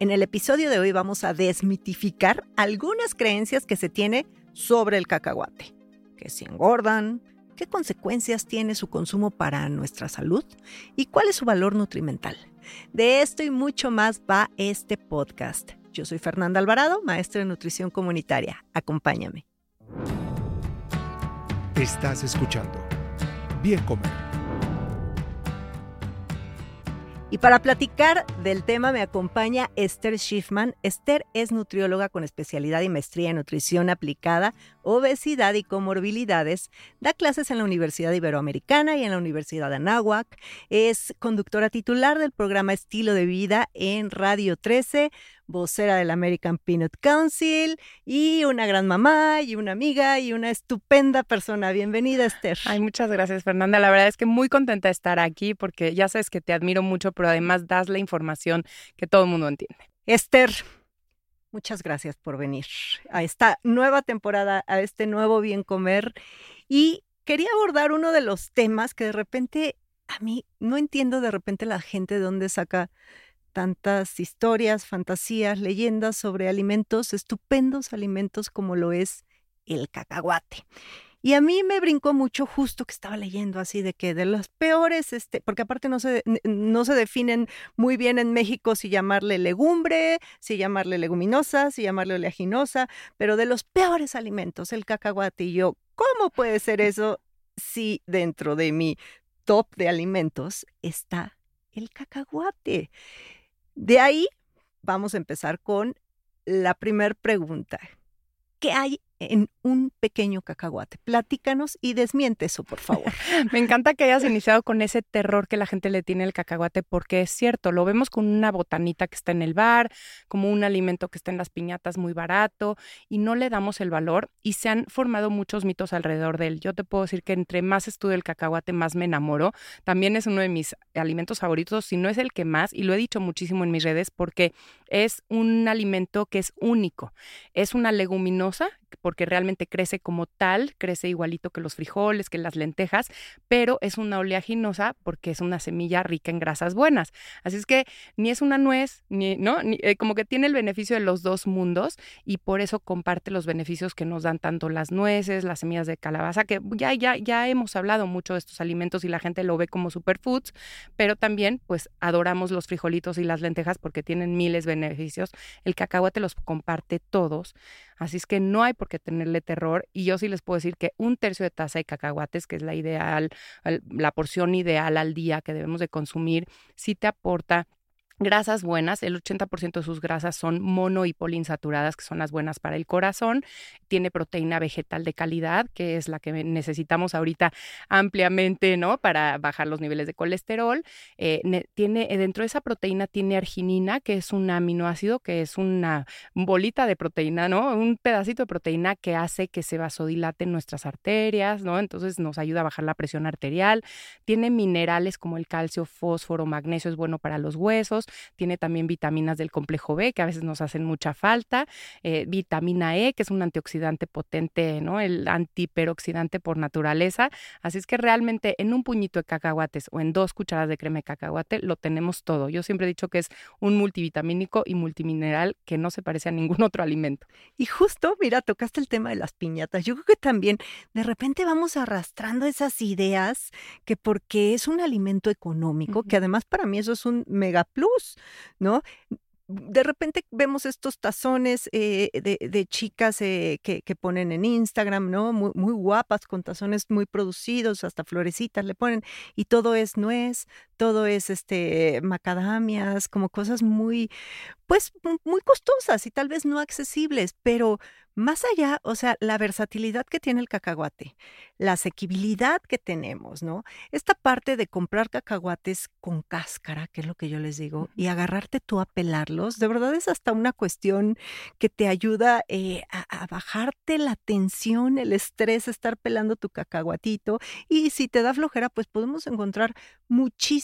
En el episodio de hoy vamos a desmitificar algunas creencias que se tiene sobre el cacahuate. Que si engordan, qué consecuencias tiene su consumo para nuestra salud y cuál es su valor nutrimental. De esto y mucho más va este podcast. Yo soy Fernanda Alvarado, maestra de nutrición comunitaria. Acompáñame. Estás escuchando Bien Comer Y para platicar del tema me acompaña Esther Schiffman. Esther es nutrióloga con especialidad y maestría en nutrición aplicada, obesidad y comorbilidades. Da clases en la Universidad Iberoamericana y en la Universidad de Anáhuac. Es conductora titular del programa Estilo de Vida en Radio 13 vocera del American Peanut Council y una gran mamá y una amiga y una estupenda persona. Bienvenida, Esther. Ay, muchas gracias, Fernanda. La verdad es que muy contenta de estar aquí porque ya sabes que te admiro mucho, pero además das la información que todo el mundo entiende. Esther, muchas gracias por venir a esta nueva temporada, a este nuevo Bien Comer. Y quería abordar uno de los temas que de repente a mí no entiendo de repente la gente de dónde saca tantas historias, fantasías, leyendas sobre alimentos, estupendos alimentos como lo es el cacahuate. Y a mí me brincó mucho justo que estaba leyendo así de que de los peores, este, porque aparte no se, no se definen muy bien en México si llamarle legumbre, si llamarle leguminosa, si llamarle oleaginosa, pero de los peores alimentos, el cacahuate. Y yo, ¿cómo puede ser eso si dentro de mi top de alimentos está el cacahuate? De ahí vamos a empezar con la primera pregunta. ¿Qué hay en un pequeño cacahuate. Platícanos y desmiente eso, por favor. Me encanta que hayas iniciado con ese terror que la gente le tiene al cacahuate, porque es cierto, lo vemos con una botanita que está en el bar, como un alimento que está en las piñatas muy barato, y no le damos el valor, y se han formado muchos mitos alrededor de él. Yo te puedo decir que entre más estudio el cacahuate, más me enamoro. También es uno de mis alimentos favoritos, si no es el que más, y lo he dicho muchísimo en mis redes, porque es un alimento que es único. Es una leguminosa porque realmente crece como tal, crece igualito que los frijoles, que las lentejas, pero es una oleaginosa porque es una semilla rica en grasas buenas. Así es que ni es una nuez, ni, ¿no? Eh, como que tiene el beneficio de los dos mundos y por eso comparte los beneficios que nos dan tanto las nueces, las semillas de calabaza, que ya, ya, ya hemos hablado mucho de estos alimentos y la gente lo ve como superfoods, pero también pues adoramos los frijolitos y las lentejas porque tienen miles de beneficios. El cacahuate los comparte todos. Así es que no hay por qué tenerle terror. Y yo sí les puedo decir que un tercio de taza de cacahuates, que es la ideal, la porción ideal al día que debemos de consumir, sí te aporta Grasas buenas, el 80% de sus grasas son mono y poliinsaturadas, que son las buenas para el corazón. Tiene proteína vegetal de calidad, que es la que necesitamos ahorita ampliamente, ¿no? Para bajar los niveles de colesterol. Eh, tiene, eh, dentro de esa proteína tiene arginina, que es un aminoácido, que es una bolita de proteína, ¿no? Un pedacito de proteína que hace que se vasodilaten nuestras arterias, ¿no? Entonces nos ayuda a bajar la presión arterial. Tiene minerales como el calcio, fósforo, magnesio, es bueno para los huesos tiene también vitaminas del complejo B, que a veces nos hacen mucha falta, eh, vitamina E, que es un antioxidante potente, ¿no? El antiperoxidante por naturaleza. Así es que realmente en un puñito de cacahuates o en dos cucharadas de crema de cacahuate lo tenemos todo. Yo siempre he dicho que es un multivitamínico y multimineral que no se parece a ningún otro alimento. Y justo, mira, tocaste el tema de las piñatas. Yo creo que también de repente vamos arrastrando esas ideas que porque es un alimento económico, que además para mí eso es un mega plus, ¿no? de repente vemos estos tazones eh, de, chicas eh, que, ponen en Instagram, ¿no? Muy, muy, guapas, con tazones muy producidos, hasta florecitas le ponen, y todo es nuez, todo es este macadamias, como cosas muy, pues muy costosas y tal vez no accesibles, pero más allá, o sea, la versatilidad que tiene el cacahuate, la asequibilidad que tenemos, ¿no? Esta parte de comprar cacahuates con cáscara, que es lo que yo les digo, y agarrarte tú a pelarlos, de verdad es hasta una cuestión que te ayuda eh, a, bajarte la tensión, el estrés, estar pelando tu cacahuatito. Y si te da flojera, pues podemos encontrar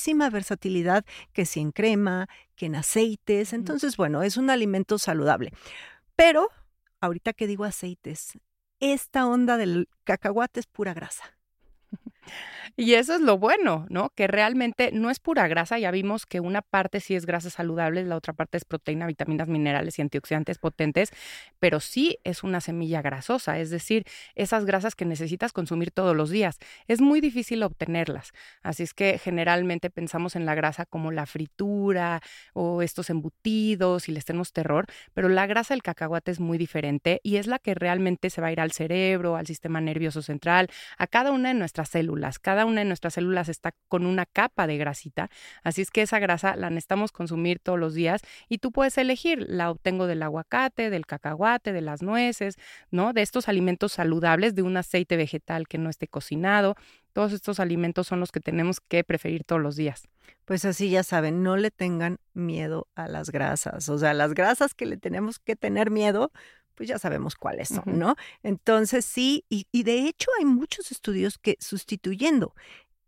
muchísima versatilidad, que si en crema, que en aceites. Entonces, bueno, es un alimento saludable. Pero ahorita que digo aceites, esta onda del cacahuate es pura grasa. Y eso es lo bueno, ¿no? Que realmente no es pura grasa, ya vimos que una parte sí es grasa saludable, la otra parte es proteína, vitaminas, minerales y antioxidantes potentes, pero sí es una semilla grasosa, es decir, esas grasas que necesitas consumir todos los días. Es muy difícil obtenerlas, así es que generalmente pensamos en la grasa como la fritura o estos embutidos y les tenemos terror, pero la grasa del cacahuate es muy diferente y es la que realmente se va a ir al cerebro, al sistema nervioso central, a cada una de nuestras células. Cada una de nuestras células está con una capa de grasita, así es que esa grasa la necesitamos consumir todos los días y tú puedes elegir, la obtengo del aguacate, del cacahuate, de las nueces, ¿no? De estos alimentos saludables, de un aceite vegetal que no esté cocinado. Todos estos alimentos son los que tenemos que preferir todos los días. Pues así ya saben, no le tengan miedo a las grasas. O sea, las grasas que le tenemos que tener miedo, pues ya sabemos cuáles son, ¿no? Entonces sí, y, y, de hecho hay muchos estudios que sustituyendo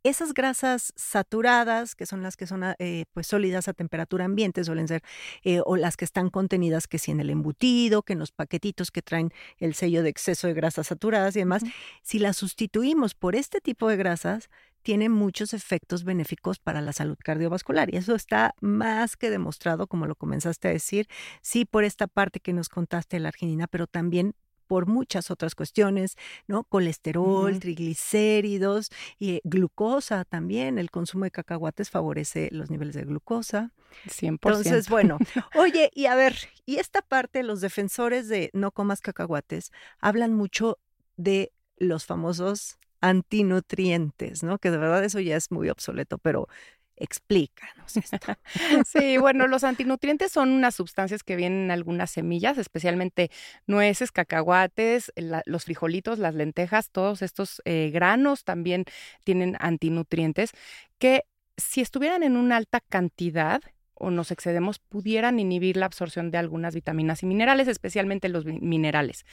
esas grasas saturadas, que son las que son eh, pues sólidas a temperatura ambiente, suelen ser, eh, o las que están contenidas que si en el embutido, que en los paquetitos que traen el sello de exceso de grasas saturadas y demás, si las sustituimos por este tipo de grasas, tiene muchos efectos benéficos para la salud cardiovascular. Y eso está más que demostrado, como lo comenzaste a decir, sí por esta parte que nos contaste de la arginina, pero también por muchas otras cuestiones, ¿no? Colesterol, triglicéridos y glucosa también. El consumo de cacahuates favorece los niveles de glucosa. 100%. Entonces, bueno, oye, y a ver, y esta parte, los defensores de no comas cacahuates hablan mucho de los famosos antinutrientes, ¿no? Que de verdad eso ya es muy obsoleto, pero explícanos esto. sí, bueno, los antinutrientes son unas sustancias que vienen en algunas semillas, especialmente nueces, cacahuates, los frijolitos, las lentejas, todos estos eh, granos también tienen antinutrientes que si estuvieran en una alta cantidad, o nos excedemos pudieran inhibir la absorción de algunas vitaminas y minerales, especialmente los minerales.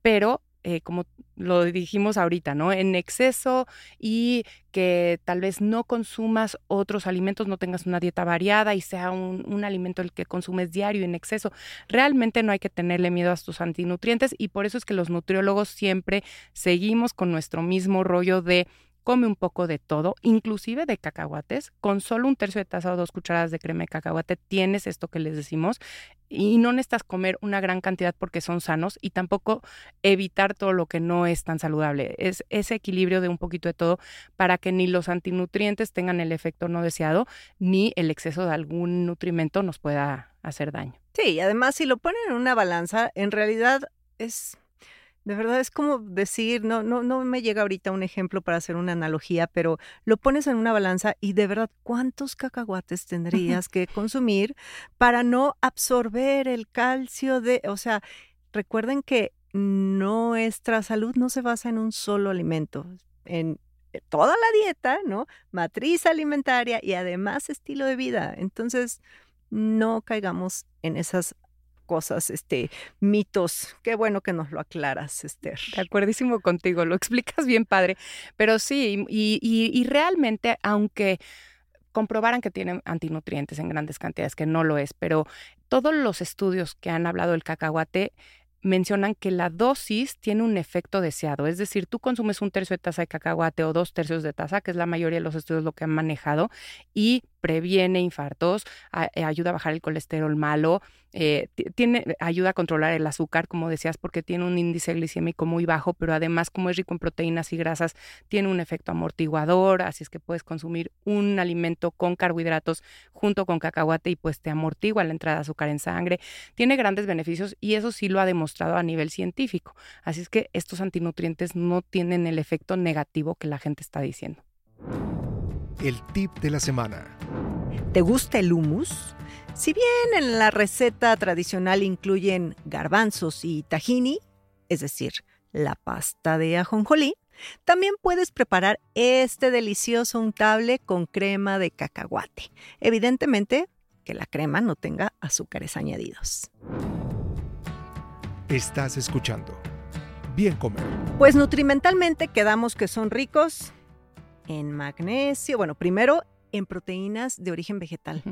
Pero eh, como lo dijimos ahorita, ¿no? En exceso y que tal vez no consumas otros alimentos, no tengas una dieta variada y sea un, un, alimento el que consumes diario en exceso. Realmente no hay que tenerle miedo a estos antinutrientes y por eso es que los nutriólogos siempre seguimos con nuestro mismo rollo de come un poco de todo, inclusive de cacahuates. Con solo un tercio de taza o dos cucharadas de crema de cacahuate tienes esto que les decimos y no necesitas comer una gran cantidad porque son sanos y tampoco evitar todo lo que no es tan saludable. Es ese equilibrio de un poquito de todo para que ni los antinutrientes tengan el efecto no deseado ni el exceso de algún nutrimento nos pueda hacer daño. Sí, y además si lo ponen en una balanza, en realidad es de verdad es como decir, no, no, no me llega ahorita un ejemplo para hacer una analogía, pero lo pones en una balanza y de verdad, ¿cuántos cacahuates tendrías que consumir para no absorber el calcio de, o sea, recuerden que nuestra salud no se basa en un solo alimento, en toda la dieta, ¿no? Matriz alimentaria y además estilo de vida. Entonces, no caigamos en esas cosas, este, mitos. Qué bueno que nos lo aclaras, Esther. De acuerdísimo contigo, lo explicas bien, padre. Pero sí, y, y, realmente, aunque comprobaran que tienen antinutrientes en grandes cantidades, que no lo es, pero todos los estudios que han hablado del cacahuate mencionan que la dosis tiene un efecto deseado, es decir, tú consumes un tercio de taza de cacahuate o dos tercios de taza, que es la mayoría de los estudios lo que han manejado, y previene infartos, eh, ayuda a bajar el colesterol malo, eh, tiene, ayuda a controlar el azúcar, como decías, porque tiene un índice glicémico muy bajo, pero además como es rico en proteínas y grasas, tiene un efecto amortiguador, así es que puedes consumir un alimento con carbohidratos junto con cacahuate y pues te amortigua la entrada de azúcar en sangre. Tiene grandes beneficios y eso sí lo ha demostrado a nivel científico. Así es que estos antinutrientes no tienen el efecto negativo que la gente está diciendo. El tip de la semana. ¿Te gusta el hummus? Si bien en la receta tradicional incluyen garbanzos y tahini, es decir, la pasta de ajonjolí, también puedes preparar este delicioso untable con crema de cacahuate. Evidentemente, que la crema no tenga azúcares añadidos. Estás escuchando Bien Comer. Pues nutrimentalmente quedamos que son ricos en magnesio, bueno, primero en proteínas de origen vegetal.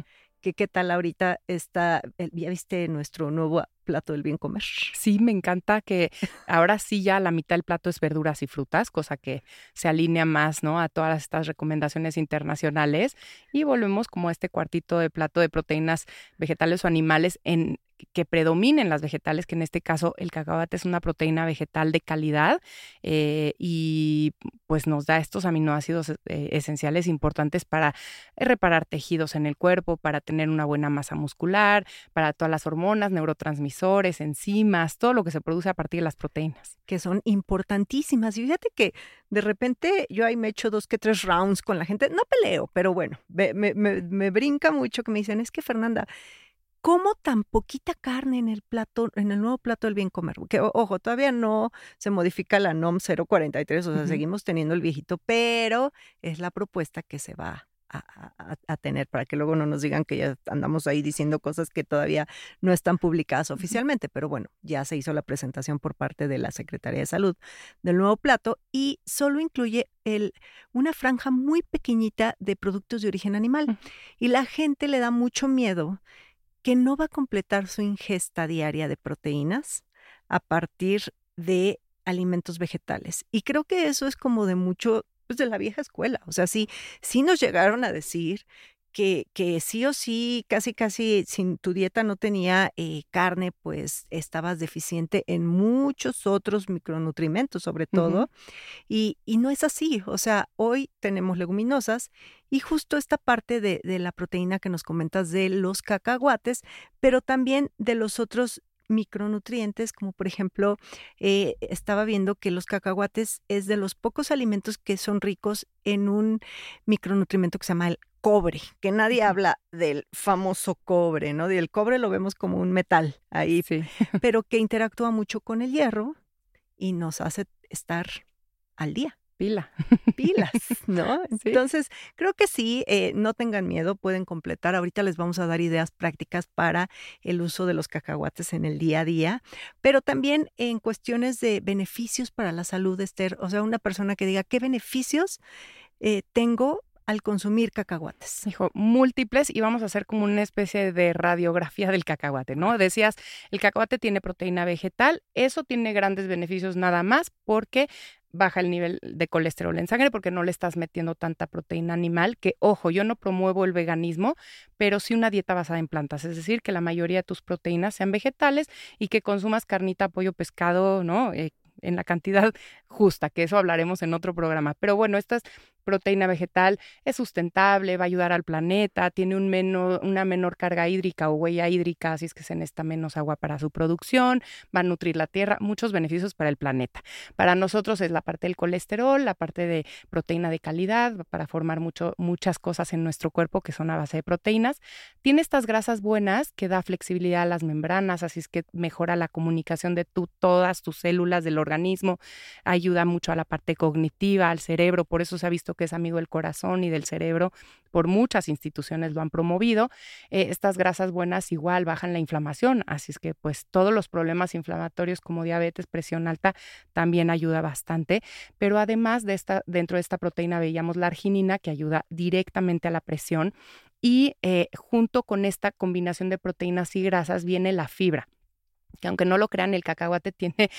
¿Qué, ¿Qué tal ahorita está, ya viste nuestro nuevo plato del bien comer? Sí, me encanta que ahora sí ya la mitad del plato es verduras y frutas, cosa que se alinea más, ¿no? A todas estas recomendaciones internacionales y volvemos como a este cuartito de plato de proteínas vegetales o animales en que predominen las vegetales, que en este caso el cacahuate es una proteína vegetal de calidad eh, y pues nos da estos aminoácidos eh, esenciales importantes para reparar tejidos en el cuerpo, para tener una buena masa muscular, para todas las hormonas, neurotransmisores, enzimas, todo lo que se produce a partir de las proteínas. Que son importantísimas. Y fíjate que de repente yo ahí me echo dos que tres rounds con la gente, no peleo, pero bueno, me, me brinca mucho que me dicen, es que Fernanda, ¿Cómo tan poquita carne en el plato, en el nuevo plato del bien comer? Que, ojo, todavía no se modifica la NOM 043, o sea, seguimos teniendo el viejito, pero es la propuesta que se va a, tener para que luego no nos digan que ya andamos ahí diciendo cosas que todavía no están publicadas oficialmente, pero bueno, ya se hizo la presentación por parte de la Secretaría de Salud del nuevo plato y solo incluye el, una franja muy pequeñita de productos de origen animal y la gente le da mucho miedo que no va a completar su ingesta diaria de proteínas a partir de alimentos vegetales. Y creo que eso es como de mucho, pues de la vieja escuela. O sea, sí, sí nos llegaron a decir que, que, sí o sí, casi, casi, sin tu dieta no tenía eh, carne, pues estabas deficiente en muchos otros micronutrientes, sobre todo. y, y, no es así. O sea, hoy tenemos leguminosas y justo esta parte de, de la proteína que nos comentas de los cacahuates, pero también de los otros micronutrientes, como por ejemplo, eh, estaba viendo que los cacahuates es de los pocos alimentos que son ricos en un micronutrimento que se llama el cobre, que nadie habla del famoso cobre, ¿no? Y el cobre lo vemos como un metal ahí, sí. pero que interactúa mucho con el hierro y nos hace estar al día. Pila. Pilas, ¿no? Entonces, creo que sí, eh, no tengan miedo, pueden completar. Ahorita les vamos a dar ideas prácticas para el uso de los cacahuates en el día a día, pero también en cuestiones de beneficios para la salud, Esther. O sea, una persona que diga, ¿qué beneficios eh, tengo al consumir cacahuates? Dijo, múltiples y vamos a hacer como una especie de radiografía del cacahuate, ¿no? Decías, el cacahuate tiene proteína vegetal, eso tiene grandes beneficios nada más porque baja el nivel de colesterol en sangre porque no le estás metiendo tanta proteína animal, que ojo, yo no promuevo el veganismo, pero sí una dieta basada en plantas, es decir, que la mayoría de tus proteínas sean vegetales y que consumas carnita, pollo, pescado, ¿no? Eh, en la cantidad justa, que eso hablaremos en otro programa. Pero bueno, esta es proteína vegetal, es sustentable, va a ayudar al planeta, tiene un una menor carga hídrica o huella hídrica, así es que se necesita menos agua para su producción, va a nutrir la tierra, muchos beneficios para el planeta. Para nosotros es la parte del colesterol, la parte de proteína de calidad, para formar mucho, muchas cosas en nuestro cuerpo que son a base de proteínas. Tiene estas grasas buenas que da flexibilidad a las membranas, así es que mejora la comunicación de todas tus células del organismo, ayuda mucho a la parte cognitiva, al cerebro, por eso se ha visto que es amigo del corazón y del cerebro, por muchas instituciones lo han promovido. Eh, estas grasas buenas igual bajan la inflamación, así es que pues todos los problemas inflamatorios como diabetes, presión alta, también ayuda bastante. Pero además de esta, dentro de esta proteína veíamos la arginina que ayuda directamente a la presión y eh, junto con esta combinación de proteínas y grasas viene la fibra que aunque no lo crean, el cacahuate tiene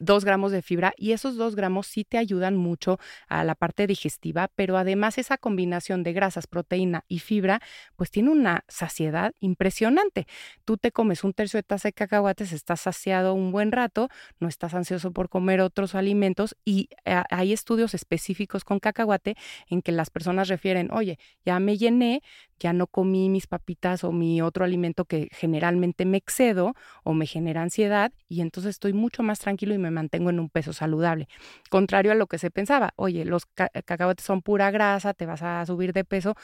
dos gramos de fibra y esos dos gramos sí te ayudan mucho a la parte digestiva, pero además esa combinación de grasas, proteína y fibra, pues tiene una saciedad impresionante. Tú te comes un tercio de taza de cacahuates, estás saciado un buen rato, no estás ansioso por comer otros alimentos y hay estudios específicos con cacahuate en que las personas refieren, oye, ya me llené, ya no comí mis papitas o mi otro alimento que generalmente me excedo o me genera ansiedad y entonces estoy mucho más tranquilo y me mantengo en un peso saludable. Contrario a lo que se pensaba, oye, los cacahuetes son pura grasa, te vas a subir de peso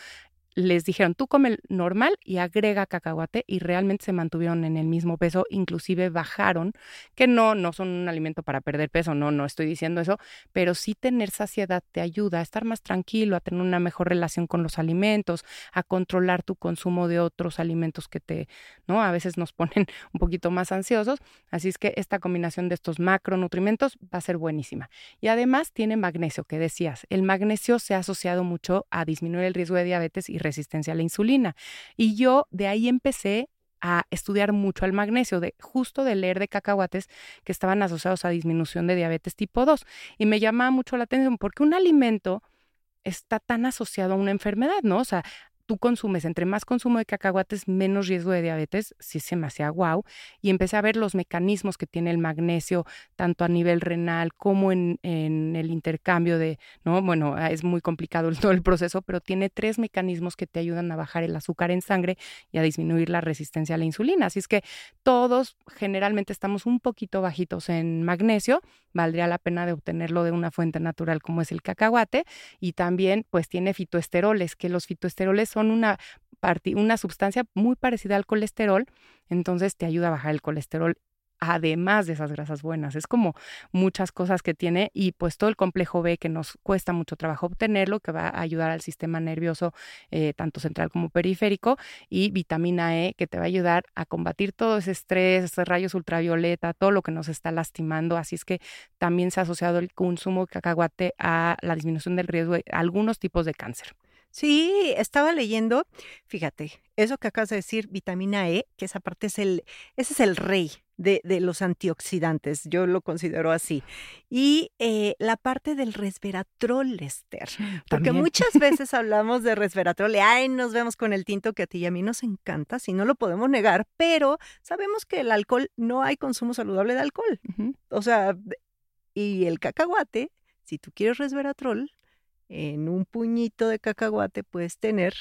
les dijeron, tú come normal y agrega cacahuate y realmente se mantuvieron en el mismo peso, inclusive bajaron, que no, no son un alimento para perder peso, no, no estoy diciendo eso, pero sí tener saciedad te ayuda a estar más tranquilo, a tener una mejor relación con los alimentos, a controlar tu consumo de otros alimentos que te, ¿no? A veces nos ponen un poquito más ansiosos, así es que esta combinación de estos macronutrimentos va a ser buenísima. Y además tiene magnesio, que decías, el magnesio se ha asociado mucho a disminuir el riesgo de diabetes y resistencia a la insulina. Y yo de ahí empecé a estudiar mucho al magnesio, de justo de leer de cacahuates que estaban asociados a disminución de diabetes tipo 2. Y me llamaba mucho la atención porque un alimento está tan asociado a una enfermedad, ¿no? O sea, tú consumes, entre más consumo de cacahuates, menos riesgo de diabetes, sí se me hacía guau. Y empecé a ver los mecanismos que tiene el magnesio, tanto a nivel renal como en, el intercambio de, ¿no? Bueno, ah, es muy complicado todo el proceso, pero tiene tres mecanismos que te ayudan a bajar el azúcar en sangre y a disminuir la resistencia a la insulina. Así es que todos generalmente estamos un poquito bajitos en magnesio, valdría la pena de obtenerlo de una fuente natural como es el cacahuate y también pues tiene fitoesteroles, que los fitoesteroles son una, una sustancia muy parecida al colesterol, entonces te ayuda a bajar el colesterol además de esas grasas buenas. Es como muchas cosas que tiene y pues todo el complejo B que nos cuesta mucho trabajo obtenerlo, que va a ayudar al sistema nervioso eh, tanto central como periférico y vitamina E que te va a ayudar a combatir todo ese estrés, esos rayos ultravioleta, todo lo que nos está lastimando. Así es que también se ha asociado el consumo de cacahuate a la disminución del riesgo de algunos tipos de cáncer. Sí, estaba leyendo, fíjate, eso que acabas de decir, vitamina E, que esa parte es el, ese es el rey de, de los antioxidantes, yo lo considero así. Y eh, la parte del resveratrol, Esther, porque muchas veces hablamos de resveratrol y ay, nos vemos con el tinto que a ti y a mí nos encanta, si no lo podemos negar, pero sabemos que el alcohol, no hay consumo saludable de alcohol. O sea, y el cacahuate, si tú quieres resveratrol, en un puñito de cacahuate puedes tener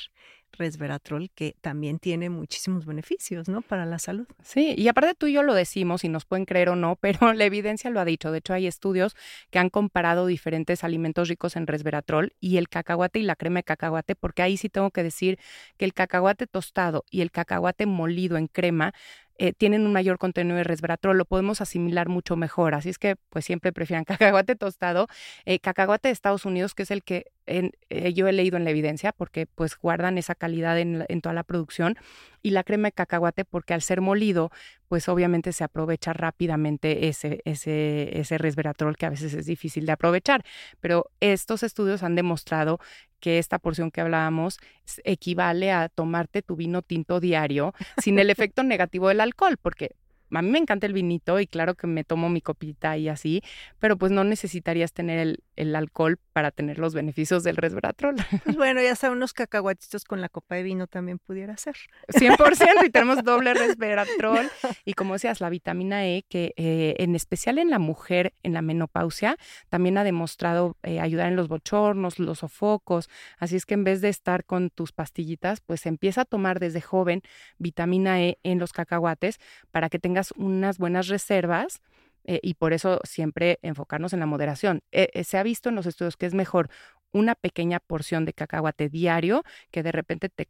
resveratrol que también tiene muchísimos beneficios, ¿no? Para la salud. Sí, y aparte tú y yo lo decimos y nos pueden creer o no, pero la evidencia lo ha dicho. De hecho, hay estudios que han comparado diferentes alimentos ricos en resveratrol y el cacahuate y la crema de cacahuate, porque ahí sí tengo que decir que el cacahuate tostado y el cacahuate molido en crema eh, tienen un mayor contenido de resveratrol, lo podemos asimilar mucho mejor. Así es que, pues siempre prefieran cacahuate tostado. Eh, cacahuate de Estados Unidos, que es el que eh, yo he leído en la evidencia, porque pues guardan esa calidad en, en, toda la producción. Y la crema de cacahuate, porque al ser molido, pues obviamente se aprovecha rápidamente ese, ese, ese resveratrol que a veces es difícil de aprovechar. Pero estos estudios han demostrado que esta porción que hablábamos equivale a tomarte tu vino tinto diario sin el efecto negativo del alcohol, porque a mí me encanta el vinito y claro que me tomo mi copita y así, pero pues no necesitarías tener el, el alcohol para tener los beneficios del resveratrol. Pues bueno, ya sea unos cacahuatitos con la copa de vino también pudiera ser. 100% y tenemos doble resveratrol y como decías, la vitamina E que eh, en especial en la mujer en la menopausia también ha demostrado eh, ayudar en los bochornos, los sofocos, así es que en vez de estar con tus pastillitas, pues empieza a tomar desde joven vitamina E en los cacahuates para que tengas unas buenas reservas eh, y por eso siempre enfocarnos en la moderación. Eh, eh, se ha visto en los estudios que es mejor una pequeña porción de cacahuate diario que de repente te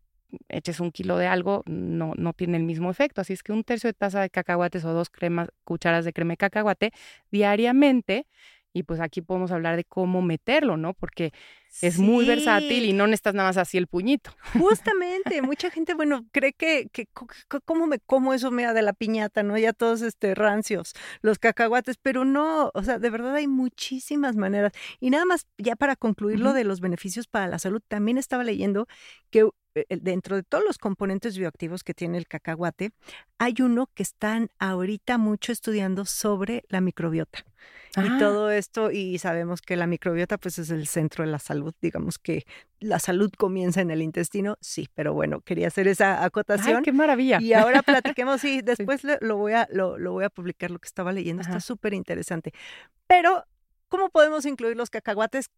eches un kilo de algo, no, no tiene el mismo efecto. Así es que un tercio de taza de cacahuates o dos cremas, cucharas de crema de cacahuate diariamente y pues aquí podemos hablar de cómo meterlo, ¿no? Porque es muy versátil y no necesitas nada más así el puñito. Justamente, mucha gente, bueno, cree que, que cómo me como eso me da de la piñata, ¿no? Ya todos este rancios, los cacahuates, pero no, o sea, de verdad hay muchísimas maneras. Y nada más, ya para concluir lo de los beneficios para la salud, también estaba leyendo que eh, dentro de todos los componentes bioactivos que tiene el cacahuate, hay uno que están ahorita mucho estudiando sobre la microbiota. Y ah. todo esto, y sabemos que la microbiota pues es el centro de la salud, digamos que la salud comienza en el intestino, sí, pero bueno, quería hacer esa acotación. ¡Ay, qué maravilla! Y ahora platiquemos, sí, después Lo, voy a, lo, voy a publicar, lo que estaba leyendo, está súper interesante. Pero, ¿cómo podemos incluir los cacahuates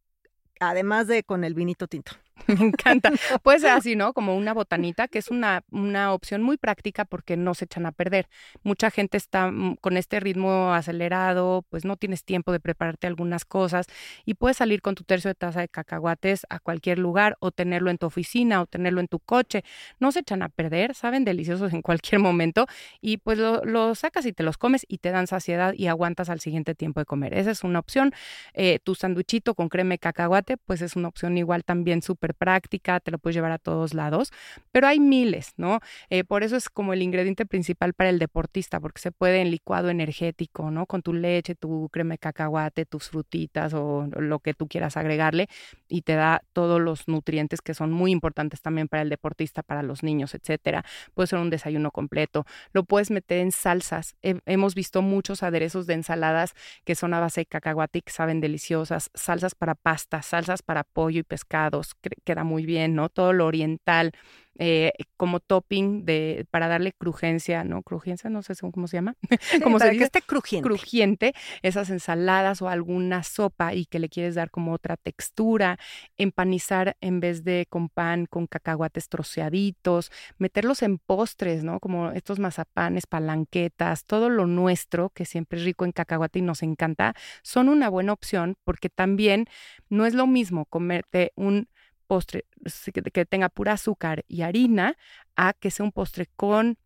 además de con el vinito tinto? Me encanta. Puede ser así, ¿no? Como una botanita, que es una, una opción muy práctica porque no se echan a perder. Mucha gente está mm, con este ritmo acelerado, pues no tienes tiempo de prepararte algunas cosas y puedes salir con tu tercio de taza de cacahuates a cualquier lugar o tenerlo en tu oficina o tenerlo en tu coche. No se echan a perder, saben deliciosos en cualquier momento y pues lo, sacas y te los comes y te dan saciedad y aguantas al siguiente tiempo de comer. Esa es una opción. Eh, tu sanduchito con crema de cacahuate, pues es una opción igual también súper práctica, te lo puedes llevar a todos lados, pero hay miles, ¿no? Eh, por eso es como el ingrediente principal para el deportista, porque se puede en licuado energético, ¿no? Con tu leche, tu crema de cacahuate, tus frutitas o lo que tú quieras agregarle y te da todos los nutrientes que son muy importantes también para el deportista, para los niños, etcétera. Puede ser un desayuno completo. Lo puedes meter en salsas. hemos visto muchos aderezos de ensaladas que son a base de cacahuate y que saben deliciosas, salsas para pasta, salsas para pollo y pescados, queda muy bien, ¿no? Todo lo oriental, eh, como topping de, para darle crujencia, ¿no? Crujencia, no sé cómo se llama. como para que esté crujiente. Crujiente, esas ensaladas o alguna sopa y que le quieres dar como otra textura, empanizar en vez de con pan, con cacahuates troceaditos, meterlos en postres, ¿no? Como estos mazapanes, palanquetas, todo lo nuestro, que siempre es rico en cacahuate y nos encanta, son una buena opción porque también no es lo mismo comerte un postre que tenga pura azúcar y harina a que sea un postre con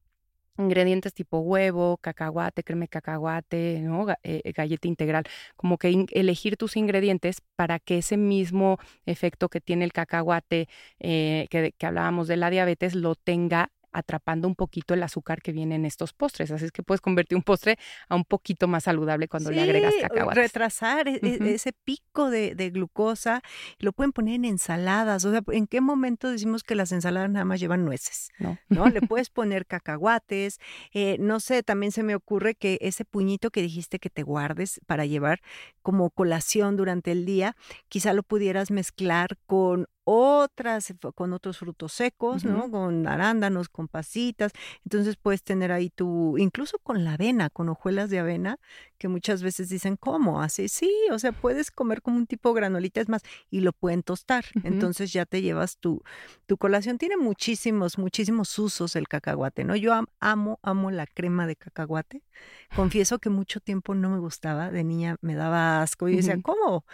ingredientes tipo huevo, cacahuate, crema cacahuate, ¿no? Eh, galleta integral, como que elegir tus ingredientes para que ese mismo efecto que tiene el cacahuate, eh, que, que hablábamos de la diabetes, lo tenga atrapando un poquito el azúcar que viene en estos postres. Así es que puedes convertir un postre a un poquito más saludable cuando le agregas cacahuates. Retrasar e, e, ese pico de, glucosa, lo pueden poner en ensaladas. O sea, ¿en qué momento decimos que las ensaladas nada más llevan nueces? No. ¿No? Le puedes poner cacahuates. Eh, no sé, también se me ocurre que ese puñito que dijiste que te guardes para llevar como colación durante el día, quizá lo pudieras mezclar con otras con otros frutos secos, ¿no? Con arándanos, con pasitas. Entonces puedes tener ahí tu, incluso con la avena, con hojuelas de avena, que muchas veces dicen, ¿cómo? Así, sí, o sea, puedes comer como un tipo granolita, es más, y lo pueden tostar. Entonces ya te llevas tu, tu colación. Tiene muchísimos, muchísimos usos el cacahuate, ¿no? Yo amo, amo la crema de cacahuate. Confieso que mucho tiempo no me gustaba, de niña me daba asco y decía, ¿cómo?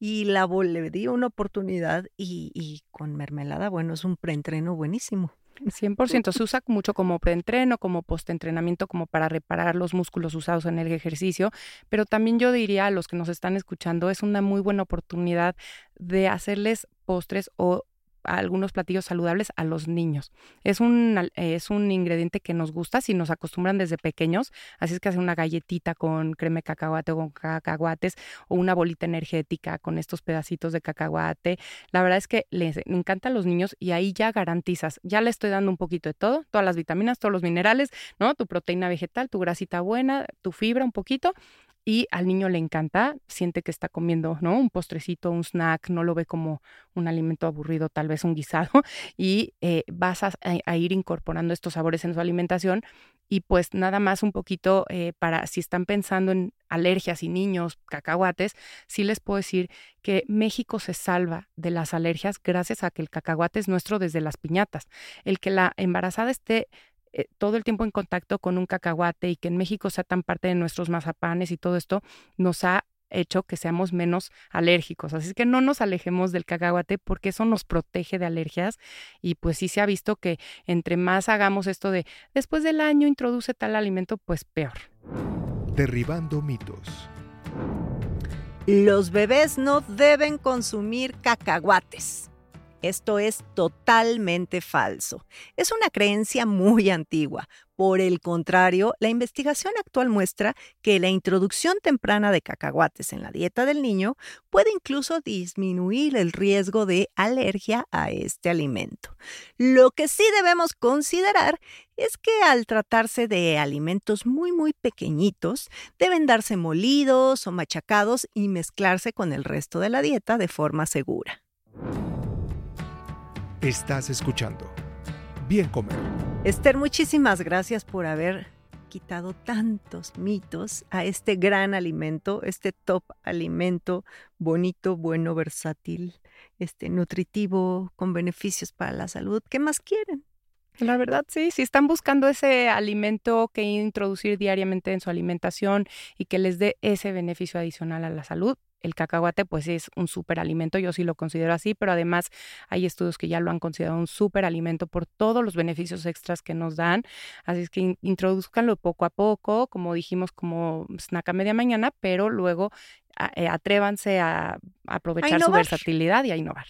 Y la le di una oportunidad y, y con mermelada, bueno, es un preentreno buenísimo. 100%. Se usa mucho como preentreno, como postentrenamiento, como para reparar los músculos usados en el ejercicio, pero también yo diría a los que nos están escuchando, es una muy buena oportunidad de hacerles postres o algunos platillos saludables a los niños. Es un, es un ingrediente que nos gusta si nos acostumbran desde pequeños, así es que hacer una galletita con crema de cacahuate o con cacahuates o una bolita energética con estos pedacitos de cacahuate. La verdad es que les encanta a los niños y ahí ya garantizas, ya le estoy dando un poquito de todo, todas las vitaminas, todos los minerales, ¿no? Tu proteína vegetal, tu grasita buena, tu fibra un poquito y al niño le encanta, siente que está comiendo, ¿no? Un postrecito, un snack, no lo ve como un alimento aburrido, tal vez un guisado, y eh, vas a, ir incorporando estos sabores en su alimentación y pues nada más un poquito eh, para si están pensando en alergias y niños, cacahuates, sí les puedo decir que México se salva de las alergias gracias a que el cacahuate es nuestro desde las piñatas. El que la embarazada esté eh, todo el tiempo en contacto con un cacahuate y que en México sea tan parte de nuestros mazapanes y todo esto nos ha hecho que seamos menos alérgicos. Así que no nos alejemos del cacahuate porque eso nos protege de alergias y pues sí se ha visto que entre más hagamos esto de después del año introduce tal alimento, pues peor. Derribando mitos. Los bebés no deben consumir cacahuates. Esto es totalmente falso. Es una creencia muy antigua. Por el contrario, la investigación actual muestra que la introducción temprana de cacahuates en la dieta del niño puede incluso disminuir el riesgo de alergia a este alimento. Lo que sí debemos considerar es que al tratarse de alimentos muy muy pequeñitos, deben darse molidos o machacados y mezclarse con el resto de la dieta de forma segura. Estás escuchando. Bien comer. Esther, muchísimas gracias por haber quitado tantos mitos a este gran alimento, este top alimento bonito, bueno, versátil, este, nutritivo, con beneficios para la salud. ¿Qué más quieren? La verdad, sí, si están buscando ese alimento que introducir diariamente en su alimentación y que les dé ese beneficio adicional a la salud, el cacahuate pues es un superalimento, yo sí lo considero así, pero además hay estudios que ya lo han considerado un superalimento por todos los beneficios extras que nos dan, así es que introduzcanlo poco a poco, como dijimos, como snack a media mañana, pero luego eh, atrévanse a, aprovechar su versatilidad y a innovar.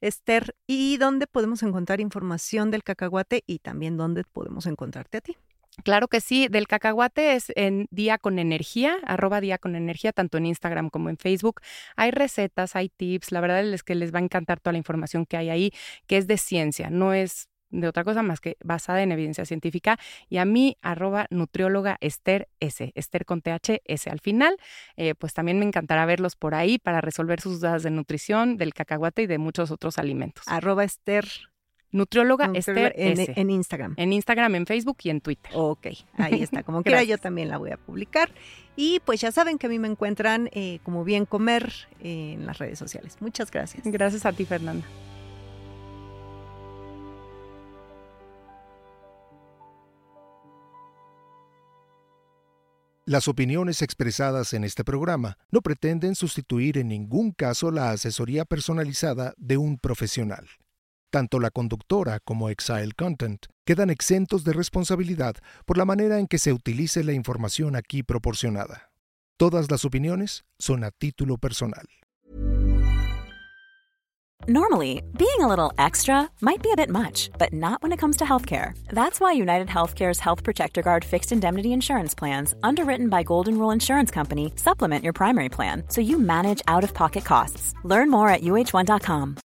Esther, ¿y dónde podemos encontrar información del cacahuate y también dónde podemos encontrarte a ti? Claro que sí, del cacahuate es en Día con Energía, arroba Día con Energía, tanto en Instagram como en Facebook. Hay recetas, hay tips, la verdad es que les va a encantar toda la información que hay ahí, que es de ciencia, no es de otra cosa más que basada en evidencia científica. Y a mí, arroba nutrióloga Esther S, Esther con THS al final. Eh, pues también me encantará verlos por ahí para resolver sus dudas de nutrición, del cacahuate y de muchos otros alimentos. Arroba Esther Nutrióloga Esther en, S. en, Instagram. En Instagram, en Facebook y en Twitter. Ok, ahí está. Como quiera, yo también la voy a publicar. Y pues ya saben que a mí me encuentran eh, como bien comer en las redes sociales. Muchas gracias. Gracias a ti, Fernanda. Las opiniones expresadas en este programa no pretenden sustituir en ningún caso la asesoría personalizada de un profesional. Tanto la conductora como Exile Content quedan exentos de responsabilidad por la manera en que se utilice la información aquí proporcionada. Todas las opiniones son a título personal. Normally, being a little extra might be a bit much, but not when it comes to healthcare. That's why United Healthcare's Health Protector Guard fixed indemnity insurance plans, underwritten by Golden Rule Insurance Company, supplement your primary plan so you manage out of pocket costs. Learn more at uh1.com.